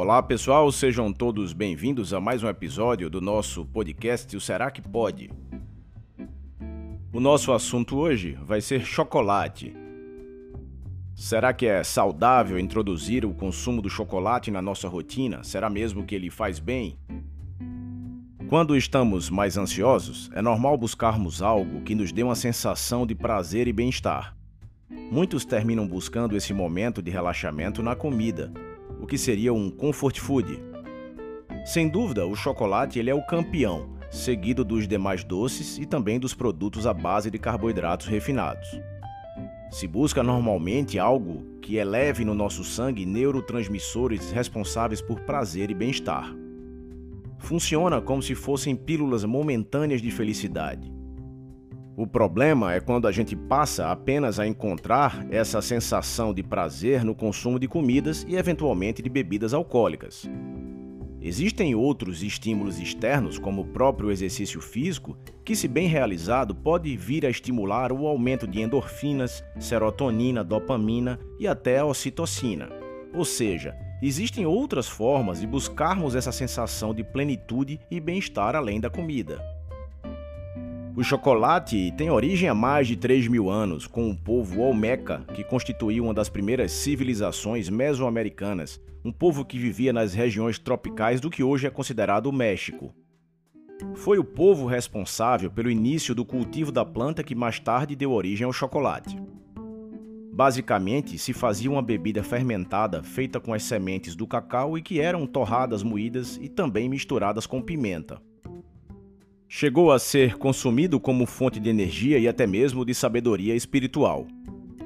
Olá pessoal, sejam todos bem-vindos a mais um episódio do nosso podcast O Será que Pode? O nosso assunto hoje vai ser chocolate. Será que é saudável introduzir o consumo do chocolate na nossa rotina? Será mesmo que ele faz bem? Quando estamos mais ansiosos, é normal buscarmos algo que nos dê uma sensação de prazer e bem-estar. Muitos terminam buscando esse momento de relaxamento na comida, que seria um comfort food. Sem dúvida, o chocolate ele é o campeão, seguido dos demais doces e também dos produtos à base de carboidratos refinados. Se busca normalmente algo que eleve no nosso sangue neurotransmissores responsáveis por prazer e bem-estar. Funciona como se fossem pílulas momentâneas de felicidade. O problema é quando a gente passa apenas a encontrar essa sensação de prazer no consumo de comidas e eventualmente de bebidas alcoólicas. Existem outros estímulos externos, como o próprio exercício físico, que, se bem realizado, pode vir a estimular o aumento de endorfinas, serotonina, dopamina e até a ocitocina. Ou seja, existem outras formas de buscarmos essa sensação de plenitude e bem-estar além da comida. O chocolate tem origem há mais de 3 mil anos, com o povo Olmeca, que constituiu uma das primeiras civilizações mesoamericanas, um povo que vivia nas regiões tropicais do que hoje é considerado o México. Foi o povo responsável pelo início do cultivo da planta que mais tarde deu origem ao chocolate. Basicamente, se fazia uma bebida fermentada feita com as sementes do cacau e que eram torradas moídas e também misturadas com pimenta. Chegou a ser consumido como fonte de energia e até mesmo de sabedoria espiritual.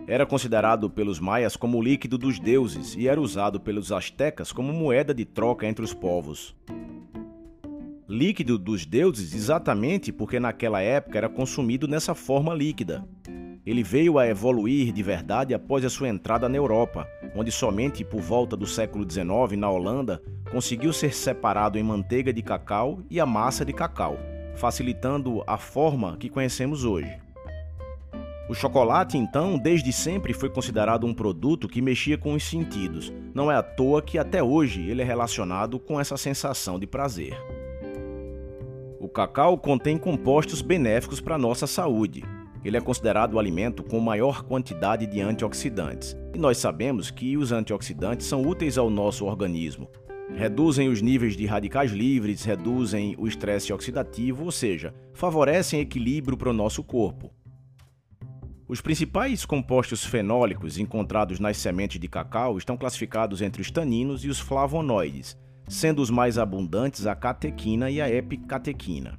Era considerado pelos maias como o líquido dos deuses e era usado pelos astecas como moeda de troca entre os povos. Líquido dos deuses exatamente porque naquela época era consumido nessa forma líquida. Ele veio a evoluir de verdade após a sua entrada na Europa, onde somente por volta do século XIX, na Holanda, conseguiu ser separado em manteiga de cacau e a massa de cacau facilitando a forma que conhecemos hoje. O chocolate, então, desde sempre foi considerado um produto que mexia com os sentidos. Não é à toa que até hoje ele é relacionado com essa sensação de prazer. O cacau contém compostos benéficos para a nossa saúde. Ele é considerado o alimento com maior quantidade de antioxidantes. E nós sabemos que os antioxidantes são úteis ao nosso organismo, reduzem os níveis de radicais livres, reduzem o estresse oxidativo, ou seja, favorecem equilíbrio para o nosso corpo. Os principais compostos fenólicos encontrados nas sementes de cacau estão classificados entre os taninos e os flavonoides, sendo os mais abundantes a catequina e a epicatequina.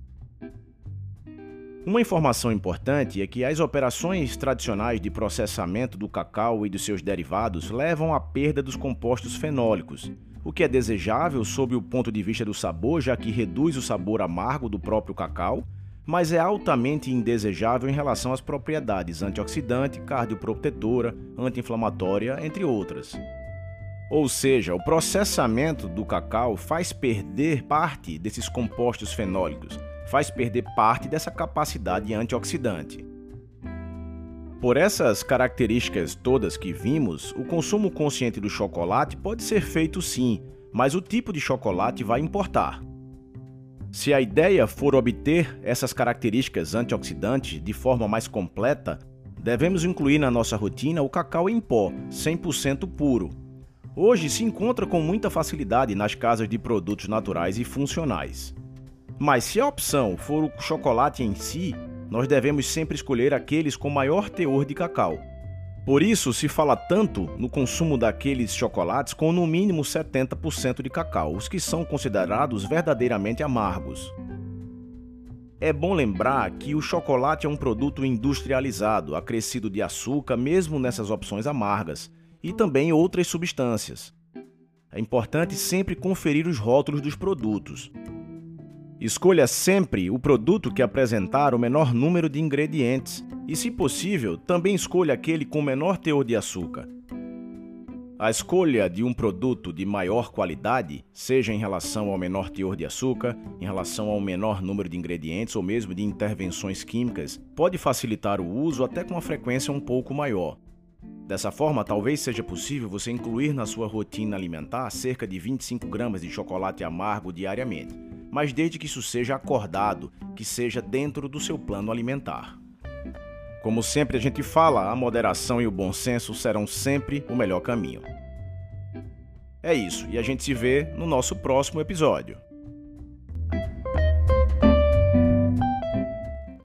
Uma informação importante é que as operações tradicionais de processamento do cacau e dos seus derivados levam à perda dos compostos fenólicos, o que é desejável sob o ponto de vista do sabor, já que reduz o sabor amargo do próprio cacau, mas é altamente indesejável em relação às propriedades antioxidante, cardioprotetora, anti-inflamatória, entre outras. Ou seja, o processamento do cacau faz perder parte desses compostos fenólicos, faz perder parte dessa capacidade antioxidante. Por essas características todas que vimos, o consumo consciente do chocolate pode ser feito sim, mas o tipo de chocolate vai importar. Se a ideia for obter essas características antioxidantes de forma mais completa, devemos incluir na nossa rotina o cacau em pó, 100% puro. Hoje se encontra com muita facilidade nas casas de produtos naturais e funcionais. Mas se a opção for o chocolate em si, nós devemos sempre escolher aqueles com maior teor de cacau. Por isso se fala tanto no consumo daqueles chocolates com no mínimo 70% de cacau, os que são considerados verdadeiramente amargos. É bom lembrar que o chocolate é um produto industrializado, acrescido de açúcar, mesmo nessas opções amargas, e também outras substâncias. É importante sempre conferir os rótulos dos produtos. Escolha sempre o produto que apresentar o menor número de ingredientes e, se possível, também escolha aquele com menor teor de açúcar. A escolha de um produto de maior qualidade, seja em relação ao menor teor de açúcar, em relação ao menor número de ingredientes ou mesmo de intervenções químicas, pode facilitar o uso até com uma frequência um pouco maior. Dessa forma, talvez seja possível você incluir na sua rotina alimentar cerca de 25 gramas de chocolate amargo diariamente, mas desde que isso seja acordado, que seja dentro do seu plano alimentar. Como sempre a gente fala, a moderação e o bom senso serão sempre o melhor caminho. É isso, e a gente se vê no nosso próximo episódio.